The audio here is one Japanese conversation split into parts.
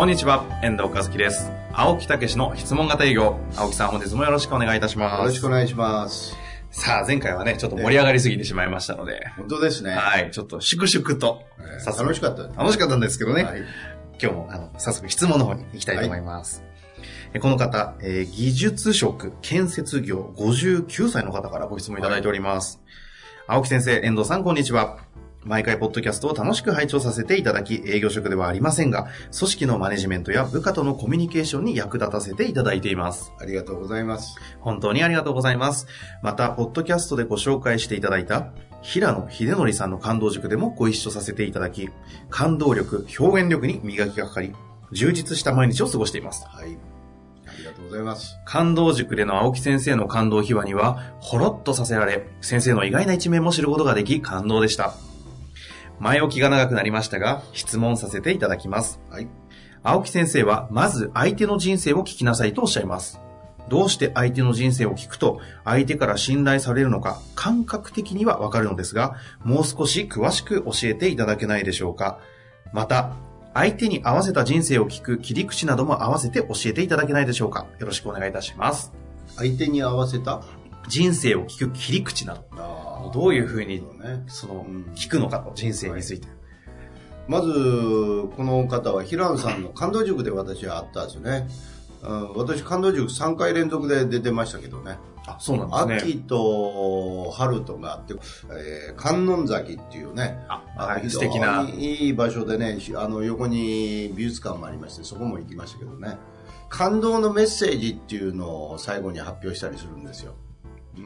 こんにちは、遠藤和樹です。青木武の質問型営業。青木さん、本日もよろしくお願いいたします。よろしくお願いします。さあ、前回はね、ちょっと盛り上がりすぎてしまいましたので、本当ですね。はい、ちょっと粛々と、えー楽しかったです。楽しかったんですけどね、はい。今日も、あの、早速質問の方に行きたいと思います。えこの方、えー技術職建設業59歳の方からご質問いただいております。青木先生、遠藤さん、こんにちは。毎回、ポッドキャストを楽しく拝聴させていただき、営業職ではありませんが、組織のマネジメントや部下とのコミュニケーションに役立たせていただいています。ありがとうございます。本当にありがとうございます。また、ポッドキャストでご紹介していただいた、平野秀則さんの感動塾でもご一緒させていただき、感動力、表現力に磨きがかかり、充実した毎日を過ごしています。はい。ありがとうございます。感動塾での青木先生の感動秘話には、ほろっとさせられ、先生の意外な一面も知ることができ、感動でした。前置きが長くなりましたが、質問させていただきます。はい。青木先生は、まず相手の人生を聞きなさいとおっしゃいます。どうして相手の人生を聞くと、相手から信頼されるのか、感覚的にはわかるのですが、もう少し詳しく教えていただけないでしょうか。また、相手に合わせた人生を聞く切り口なども合わせて教えていただけないでしょうか。よろしくお願いいたします。相手に合わせた？人生を聞く切り口など、あどういうふうに、ね。そのうん、聞くのかと、人生について。まず、この方は平野さんの感動塾で私は会ったんですよね。うん、私、感動塾3回連続で出てましたけどね。あ、そうなんですね。秋と春とがあって、えー観音崎っていうね、あ、はい、素敵な。いい場所でね、しあの横に美術館もありまして、そこも行きましたけどね、感動のメッセージっていうのを最後に発表したりするんですよ。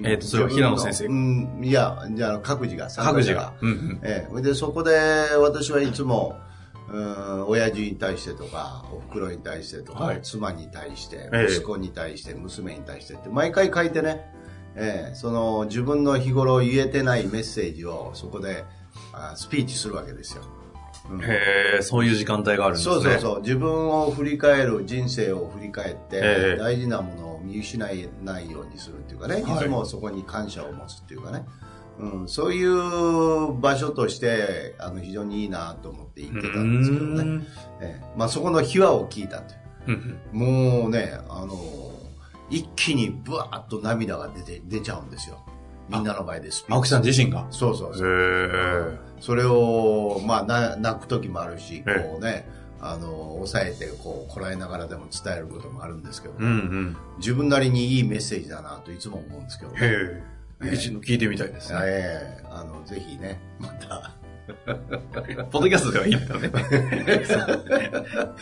えーとそれは平野先生うん、いや、じゃあ各自が、各自が。うんうん。ええ、それでそこで私はいつも、うん、親父に対してとか、お袋に対してとか、はい。妻に対して、ええ。息子に対して、娘に対してって、毎回書いてね、ええ、その自分の日頃言えてないメッセージをそこであスピーチするわけですよ。うん。へえ、そういう時間帯があるんですね。そうそうそう。自分を振り返る、人生を振り返って、ええ。大事なものを見失えないようにするっていうかね、はい。い、つもそこに感謝を持つっていうかね、うん、そういう場所として、あの、非常にいいなと思って行ってたんですけどね。ええ。まあそこの秘話を聞いたという。もうね、あの、一気にブワーッと涙が出て、出ちゃうんですよ。みんなの前でスピーチ青木さん自身が？そうそうそう。へそれを、まあ、な泣く時もあるし、ええ。こうね、あの、抑えて、こう、こらえながらでも伝えることもあるんですけど、うんうん。自分なりにいいメッセージだなといつも思うんですけど、ね。へえ。一度聞いてみたいですね。ええあの、ぜひね、また、ポッドキャストではいいんだよね。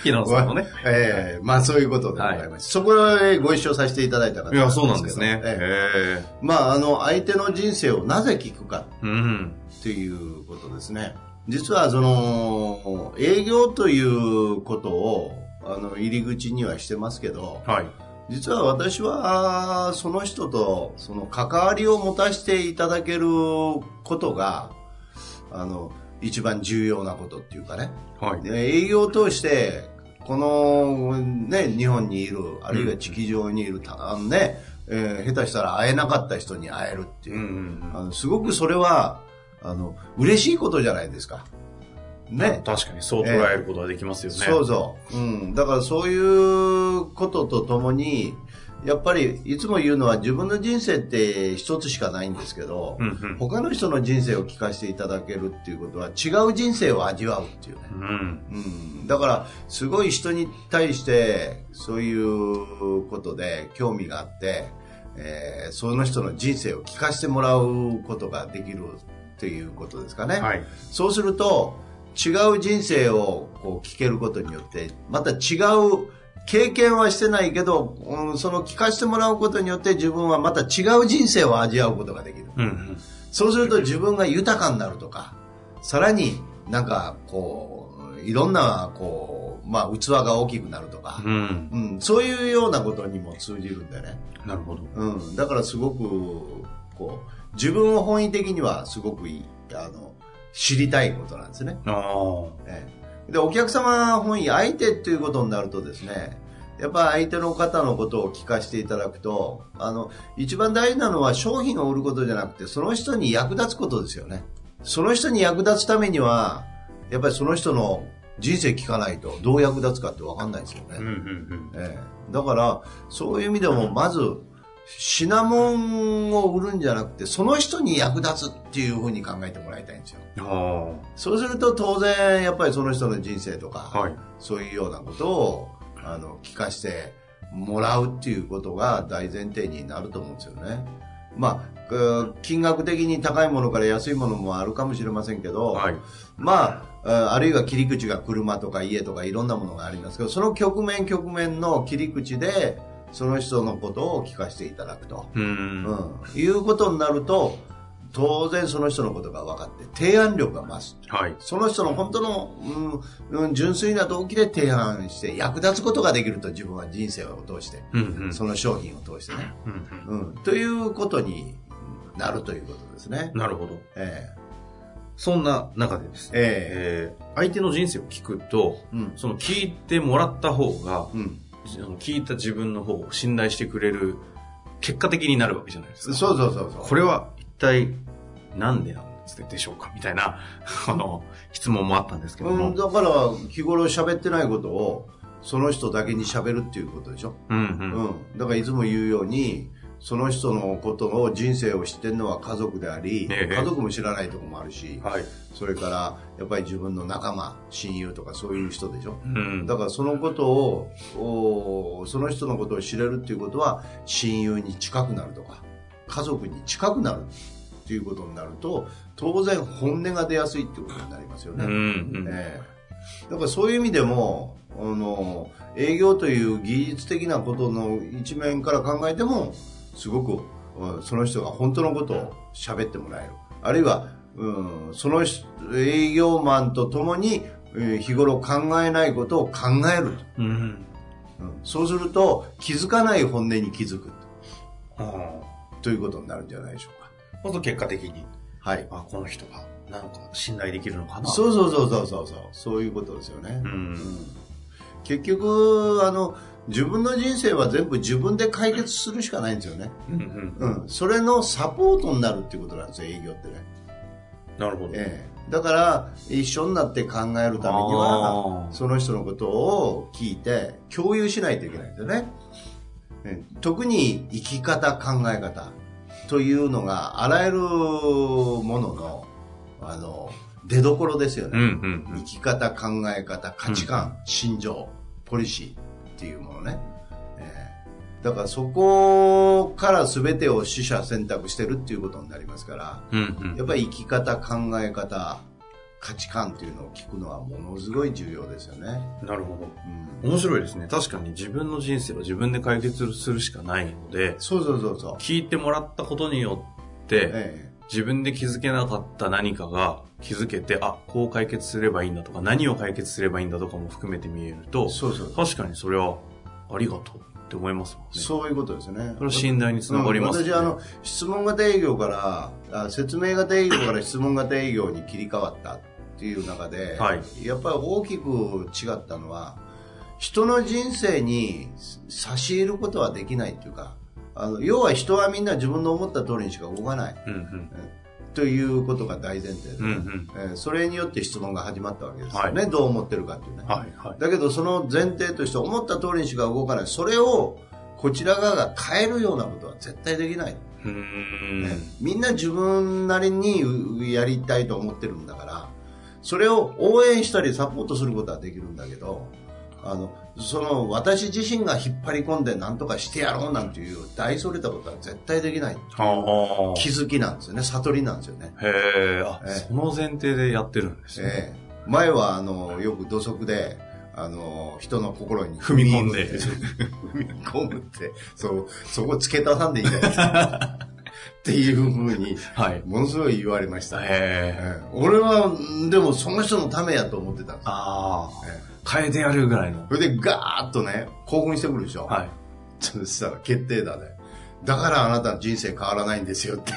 平 野さんのね。ええまあそういうことでございます。そこへご一緒させていただいた方いや、そうなんですね。えへえまあ、あの、相手の人生をなぜ聞くか。っていうことですね。実はその営業ということをあの入り口にはしてますけど、はい。実は私はその人とその関わりを持たせていただけることがあの一番重要なことっていうかね。はい。で営業を通してこのね日本にいるあるいは地球上にいるたあのね、えー下手したら会えなかった人に会えるっていうう。んうんあのすごくそれはあの嬉しいことじゃないですか。うん。ね。確かにそう捉えることができますよね。そうそう。うん。だからそういうこととともに、やっぱりいつも言うのは自分の人生って一つしかないんですけど、うんうん。他の人の人生を聞かせていただけるっていうことは違う人生を味わうっていうね。うん。うん、だから、すごい人に対して、そういうことで興味があって、えーその人の人生を聞かせてもらうことができるっていうことですかね。はい。そうすると、違う人生をこう聞けることによって、また違う経験はしてないけど、うんその聞かせてもらうことによって自分はまた違う人生を味わうことができる。うんうん。そうすると自分が豊かになるとか、さらになんかこう、いろんな、こう、まあ、器が大きくなるとか、うん。うん、そういうようなことにも通じるんだよね。なるほど。うん、だからすごく、こう、自分を本意的にはすごくいい、あの、知りたいことなんですね。ああ。ええで、お客様本位、相手っていうことになるとですね、やっぱ相手の方のことを聞かせていただくと、あの、一番大事なのは商品を売ることじゃなくて、その人に役立つことですよね。その人に役立つためには、やっぱりその人の人生聞かないとどう役立つかってわかんないですよね。うんうんうん。ええだから、そういう意味でも、まず、品物を売るんじゃなくて、その人に役立つっていうふうに考えてもらいたいんですよ。あそうすると当然、やっぱりその人の人生とか、あ。はい。そういうようなことを、あの、聞かせてもらうっていうことが大前提になると思うんですよね。まあ、く金額的に高いものから安いものもあるかもしれませんけど、はい。まあ、ああるいは切り口が車とか家とかいろんなものがありますけど、その局面局面の切り口で、その人のことを聞かせていただくと。う。うんん。いうことになると、当然その人のことが分かって、提案力が増す。はい。その人の本当の、うんうん、純粋な動機で提案して役立つことができると自分は人生を通して、うんうん。その商品を通してね、うんうんうん、ということになるということですね。なるほど。えそんな中でですね、ええー相手の人生を聞くと、えうん。その聞いてもらった方が、うん。聞いた自分の方を信頼してくれる結果的になるわけじゃないですか。そうそうそうそう。これは一体なんでなんでしょうかみたいな、あの、質問もあったんですけども。うん、だから日頃喋ってないことをその人だけに喋るっていうことでしょ？うんうん。うん。だからいつも言うように、その人のことの人生を知ってるのは家族であり、ええ家族も知らないところもあるし、はい。それからやっぱり自分の仲間、親友とかそういう人でしょ？うん。だからそのことを、おその人のことを知れるっていうことは親友に近くなるとか、家族に近くなるっていうことになると、当然本音が出やすいってことになりますよね。うんうん。ええだからそういう意味でも、あの、営業という技術的なことの一面から考えても、すごく、うんその人が本当のことを喋ってもらえる。あるいは、うん、その人営業マンと共に、えー日頃考えないことを考えると。うん。うんそうすると、気づかない本音に気づくああ。ということになるんじゃないでしょうか。まず結果的に、はい。あ、この人が、なんか信頼できるのかな。そうそうそうそうそうそう。そういうことですよね。うん。結局あの自分の人生は全部自分で解決するしかないんですよね、うんうん。うん、それのサポートになるっていうことなんですよ営業ってね、なるほど。ええ、だから一緒になって考えるためにはその人のことを聞いて共有しないといけないんですよね、ええ。特に生き方考え方というのがあらゆるもののあの出どころですよね、うんうんうん。生。き方、考え方、価値観、心情、ポリシーっていうものね。えーだからそこから全てを取捨選択してるっていうことになりますから、うんうんやっぱり生き方、考え方、価値観っていうのを聞くのはものすごい重要ですよね。なるほど。うん、面白いですね。確かに自分の人生は自分で解決するしかないので、そうそうそうそう。聞いてもらったことによって、え自分で気づけなかった何かが気づけて、あ、こう解決すればいいんだとか、何を解決すればいいんだとかも含めて見えるえと、そうそう。確かにそれはありがとうって思いますもんね。そういうことですね。それは信頼につながりますね。うん私あの質問型営業からあ説明型営業から質問型営業に切り替わったっていう中で、はいやっぱり大きく違ったのは人の人生に差し入ることはできないっていうかあの要は人はみんな自分の思った通りにしか動かないうんうん。ということが大前提で、うんうん。えーそれによって質問が始まったわけですよはい。ね、どう思ってるかっていうね、はいはい。だけどその前提として思った通りにしか動かない。それをこちら側が変えるようなことは絶対できない、うーん。ね。みんな自分なりにやりたいと思ってるんだからそれを応援したりサポートすることはできるんだけどあのその私自身が引っ張り込んで何とかしてやろうなんていう大それたことは絶対できない。気づきなんですよね悟りなんですよね、へえ、あ、ええその前提でやってるんですね。ええ前はあのよく土足であの人の心に踏み込んで踏み込むってそうそこ付け足さんでいいじゃないですかっていうふうに、はい。ものすごい言われました。へえ。ええ俺は、でもその人のためやと思ってたんですよ。ああ。ええ変えてやるぐらいの。それでガーッとね、興奮してくるでしょ？はい。そしたら決定だね。だからあなたの人生変わらないんですよって。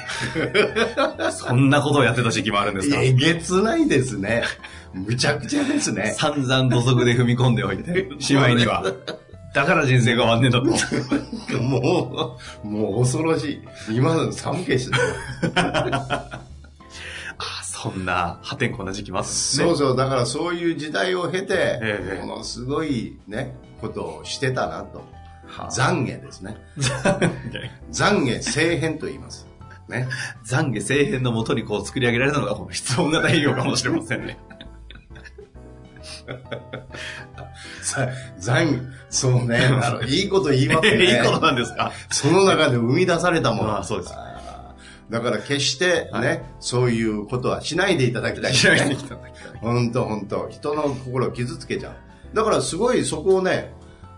そんなことをやってた時期もあるんですか？えげつないですね。むちゃくちゃですね。散々土足で踏み込んでおいて、しまいには。だから人生が終わんねえんだと。もう、もう恐ろしい。今の寒気してそんな破天荒な時期もあったんですね。そうそう、だからそういう時代を経て、ええものすごいね、ことをしてたなと。はあ懺悔ですね。懺悔、聖変と言います。ね。懺悔聖変のもとにこう作り上げられたのがこの質問型営業かもしれませんね。さそうね、いいこと言いますね。いいことなんですか？その中で生み出されたもの。そうですだから決してね、はいそういうことはしないでいただきたい、しないでいただきたい。本当本当人の心を傷つけちゃう。だからすごいそこをね、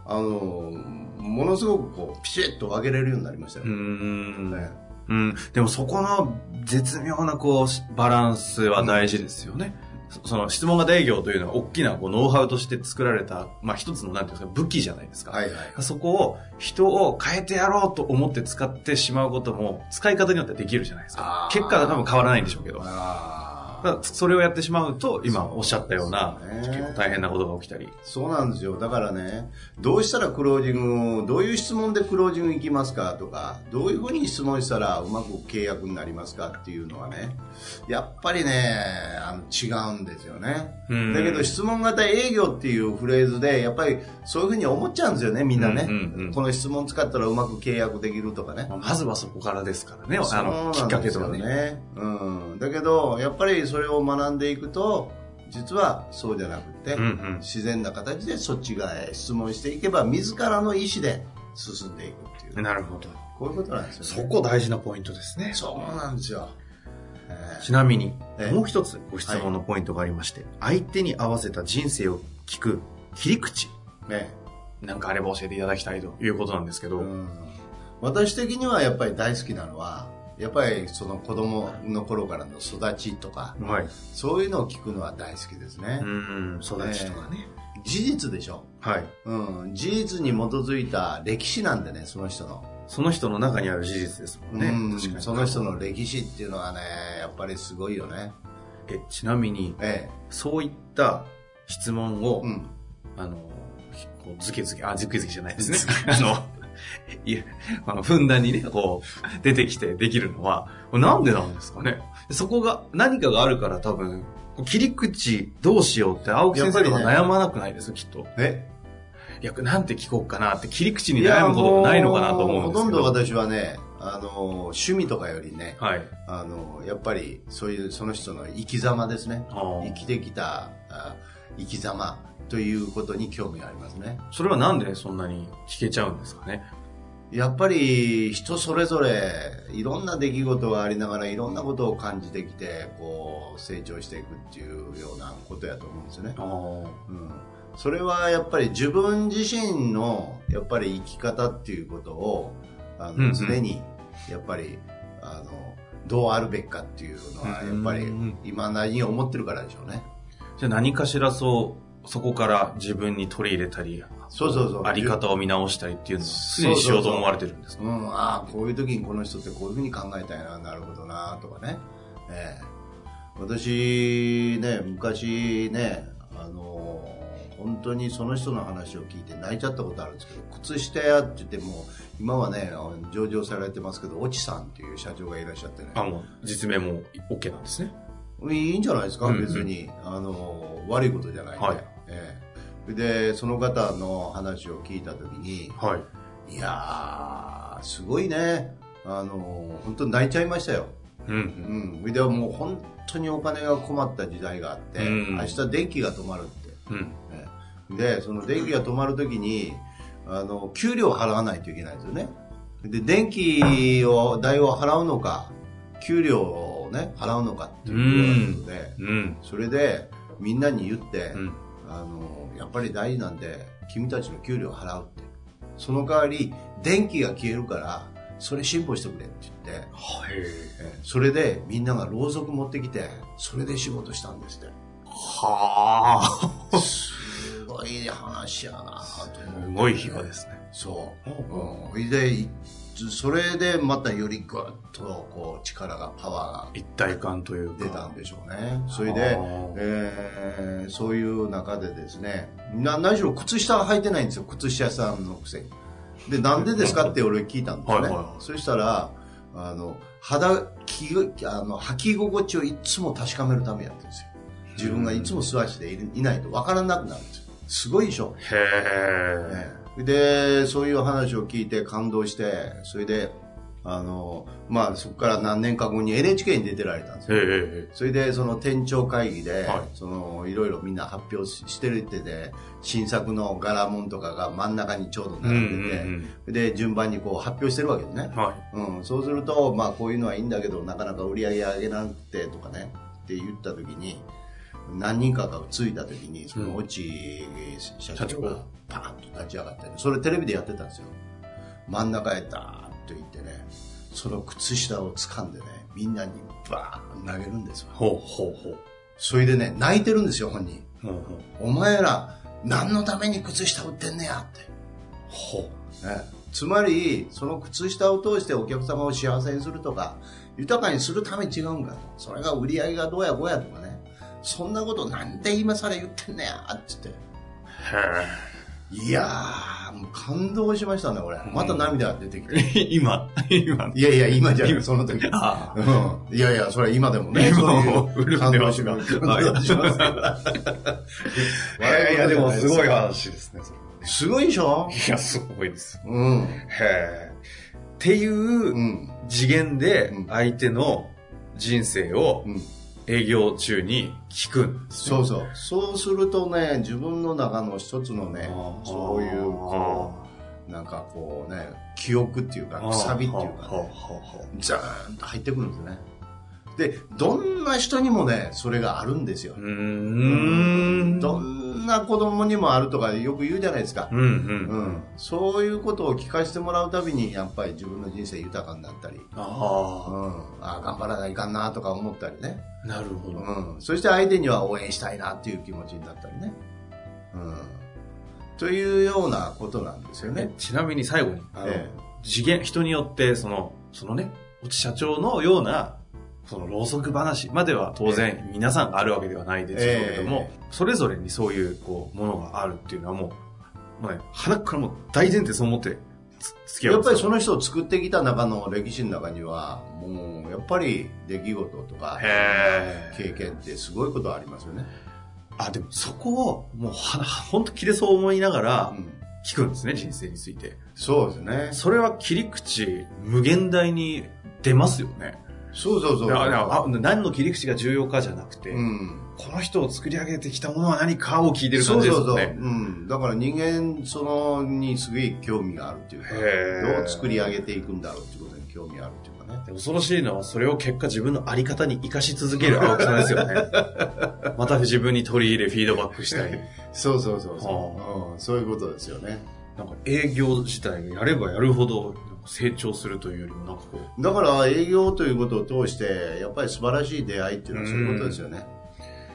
あの、ものすごくこう、ピシッと分けれるようになりましたよう。ん。ねうん。でもそこの絶妙なこう、バランスは大事ですよね。そその質問型営業というのは大きなこうノウハウとして作られた、まあ一つのなんていうんですか、武器じゃないですか。はいはい。そこを人を変えてやろうと思って使ってしまうことも使い方によってはできるじゃないですか結果は多分変わらないんでしょうけど。それをやってしまうと、今おっしゃったような結構大変なことが起きたり。そうなんですよ。だからね、どうしたらクロージングを、どういう質問でクロージング行きますかとか、どういうふうに質問したらうまく契約になりますかっていうのはね、やっぱりね、あの違うんですよね。うんだけど質問型営業っていうフレーズで、やっぱりそういうふうに思っちゃうんですよね、みんなね。この質問使ったらうまく契約できるとかね。まずはそこからですからね、あの、きっかけとかね。ね。うん。だけど、やっぱりそれを学んでいくと、実はそうじゃなくて、うんうん自然な形でそっち側へ質問していけば、自らの意思で進んでいくっていう。なるほど。こういうことなんですよそね。こ大事なポイントですね。そうなんですよ。えちなみに、ええもう一つご質問のポイントがありまして、相手に合わせた人生を聞く切り口、ーねなんかあれば教えていただきたいということなんですけど、うん私的にはやっぱり大好きなのは、やっぱりその子供の頃からの育ちとか、はい。そういうのを聞くのは大好きですね。うん、育ちとかね。事実でしょ？はい。うん、事実に基づいた歴史なんでね、その人の。その人の中にある事実ですもんね。うん確かに。その人の歴史っていうのはね、やっぱりすごいよね。え、ちなみに、えそういった質問を、え。うん。あの、こうズケズケ、あ、ズケズケじゃないですね。あの、いや、あの、ふんだんにね、こう、出てきてできるのは、なんでなんですかね。そこが、何かがあるから多分、切り口どうしようって青木先生とか悩まなくないですきっと。え？いや、なんて聞こうかなって切り口に悩むことないのかなと思うんですけど。ほとんど私はね、あの、趣味とかよりね、はい。あの、やっぱりそういうその人の生き様ですね。生きてきたあ生き様ということに興味がありますね。それはなんでそんなに聞けちゃうんですかね？やっぱり人それぞれいろんな出来事がありながらいろんなことを感じてきてこう成長していくっていうようなことやと思うんですよね。あうん、それはやっぱり自分自身のやっぱり生き方っていうことをあの、常にやっぱりあのどうあるべきかっていうのはやっぱりうん今なりに思ってるからでしょうね。じゃあ何かしらそう、そこから自分に取り入れたり、そうそうそうあり方を見直したりっていうのは、すでにしようと思われてるんですか？うん、ああ、こういう時にこの人ってこういうふうに考えたいな、なるほどな、とかね。ええ私ね、昔ね、あの、本当にその人の話を聞いて泣いちゃったことあるんですけど、靴下屋って言っても、今はね、上場されてますけど、オチさんっていう社長がいらっしゃってね。あ、もう、実名も OK なんですね。いいんじゃないですか、うんうん別に。あの、悪いことじゃないんで。はいええで、その方の話を聞いた時に、はい。いやー、すごいね。あの、本当に泣いちゃいましたよ。うん。うん。でももう本当にお金が困った時代があって、うん明日電気が止まるって。うん。ねで、その電気が止まる時に、あの、給料を払わないといけないんですよね。で、電気を、代を払うのか、給料をね、払うのかっていうことで、うん。それで、みんなに言って、うん。あの、やっぱり大事なんで、君たちの給料を払うって。その代わり、電気が消えるから、それ辛抱してくれって言って、はい。えーそれでみんながろうそく持ってきて、それで仕事したんですって。はあ。すごい話やなと思ってすごい秘話ですね。そう。ううん。で、いそれでまたよりぐっとこう力が、パワ一体感というか。ーが出たんでしょうね。それではあ、えーそういう中でですね、な何しろ靴下は履いてないんですよ、靴下屋さんのくせに。で、なんでですかって俺聞いたんですよね。はいそしたら、あの、肌、きあの、履き心地をいつも確かめるためやってるんですよ。自分がいつも素足でいないと分からなくなるんですよ。すごいでしょ。へえ。ねで、そういう話を聞いて感動して、それで、あの、まあ、そこから何年か後に NHK に出てられたんですへよ。え。それで、その店長会議で、はいその、いろいろみんな発表ししてるってで、新作の柄物とかが真ん中にちょうどうん並んでて、うんで、順番にこう発表してるわけですねうん。。はうん、そうすると、まあ、こういうのはいいんだけど、なかなか売り上げ上げなくてとかね、って言った時に、何人かがついた時に、その落ち社長がパーンと立ち上がってね、それテレビでやってたんですよ。真ん中へダーッと行ってね、その靴下を掴んでね、みんなにバーン投げるんですよ。ほうほうほう。それでね、泣いてるんですよ、本人。ほうほう。お前ら、何のために靴下売ってんねやって。ほねつまり、その靴下を通してお客様を幸せにするとか、豊かにするために違うんかと。それが売り上げがどうやこうやとかね。そんなことなんで今更言ってんねやって言って。いやー、もう感動しましたね、俺。また涙が出てきて。今、今。いやいや、今じゃない、その時。あうん。いやいや、それは今でもね。今そうもいう感動しでます。感動します。いや、でもすごい話ですね、それ。すごいでしょ？いや、すごいです。うん。へえ。っていううん次元でうん相手の人生をうん。営業中に聞くんですね。そうそう。そうするとね、自分の中の一つのねそういう、こう、なんかこうね、記憶っていうか、くさびっていうかね、ザーンと入ってくるんですね。で、どんな人にもね、それがあるんですよあ。う。ーん。どんな子供にもあるとかよく言うじゃないですかう。んうん。うん。そういうことを聞かせてもらうたびに、やっぱり自分の人生豊かになったり、うん。ああ頑張らないかんなとか思ったりね。あ、なるほど。うん、そして相手には応援したいなっていう気持ちになったりね。うん、というようなことなんですよね。ちなみに最後に、あの、え次元、人によって、その、そのね、社長のような、その、ろうそく話までは当然皆さんがあるわけではないでしょうけども、それぞれにそういう、こう、ものがあるっていうのはもう、もうね、鼻からもう大前提そう思ってつ付き合うんですよやっぱりその人を作ってきた中の歴史の中には、もうやっぱり出来事とか経験ってすごいことありますよね。あ、でもそこを、もう、は、本当切れそう思いながらう、ん、聞くんですね、人生について。そうですね。それは切り口、無限大に出ますよね。そうそうそう。何の切り口が重要かじゃなくて、うんこの人を作り上げてきたものは何かを聞いてる感じですよね。そうそうそう。うん。だから人間、その、にすごい興味があるっていうか、どう作り上げていくんだろうっていうことに興味あるっていうかね。で恐ろしいのは、それを結果自分のあり方に活かし続ける青木さんですよね。また自分に取り入れ、フィードバックしたい。そうそうそうそう、はうん。そういうことですよね。なんか営業自体がやればやるほど成長するというよりも、なんかこう、だから営業ということを通して、やっぱり素晴らしい出会いっていうのはそういうことですよね。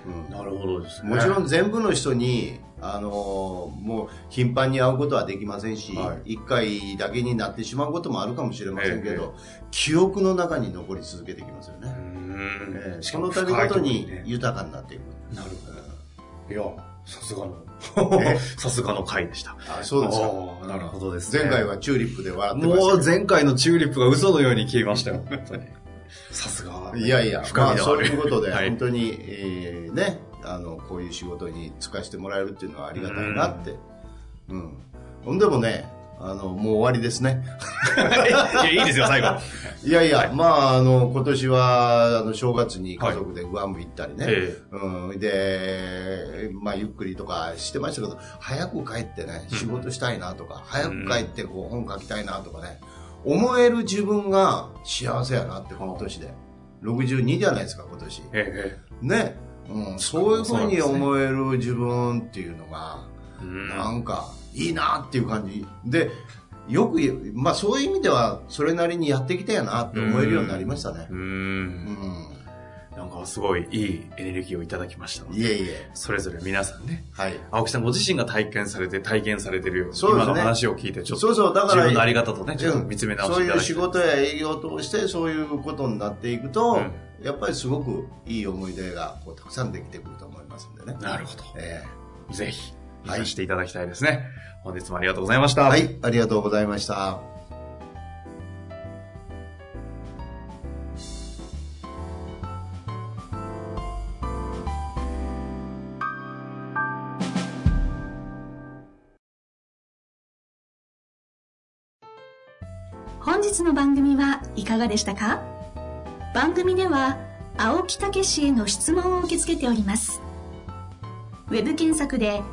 うんなるほどですね。もちろん全部の人に、あのーもう頻繁に会うことはできませんし、は一回だけになってしまうこともあるかもしれませんけええど、記憶の中に残り続けてきますようね。んええその度ごとに豊かになっていく。なるほど。いや、さすがのえ、さすがの回でした。あそうですか。なるほどですね。前回はチューリップで笑ってまもうした前回のチューリップが嘘のように消えましたよ。本当に。さすが。いやいや、まあそう深みのあるいうことで、はい本当に、えーね、あの、こういう仕事に就かしてもらえるっていうのはありがたいなって。うん。ほんでもね、あの、もう終わりですね。いや、いいですよ、最後。いやいや、まあ、あの、今年は、あの、正月に家族でグアム行ったりね。えうん。で、まあ、ゆっくりとかしてましたけど、早く帰ってね、仕事したいなとか、早く帰ってこう、本書きたいなとかね、思える自分が幸せやなって、この年で。62じゃないですか、今年。ええね。うん、そういうふうに思える自分っていうのが、なんか、いいなっていう感じ。で、よくまあそういう意味では、それなりにやってきたよなって思えるようになりましたね。う。うんん。なんかすごいいいエネルギーをいただきましたのでいえいえ。それぞれ皆さんね、はい。青木さんご自身が体験されて体験されてるように、そうね今の話を聞いて、ちょっとそうそう、だから、自分のあり方とね、ちょっとうん見つめ直してそういう。仕事や営業を通してそういうことになっていくと、うんやっぱりすごくいい思い出がこうたくさんできてくると思いますんでね。なるほど。えぜひ、はいしていただきたいですね。本日もありがとうございました。えはい、ありがとうございました。本日の番組はいかがでしたか？番組では青木武氏への質問を受け付けておりますウェブ検索で「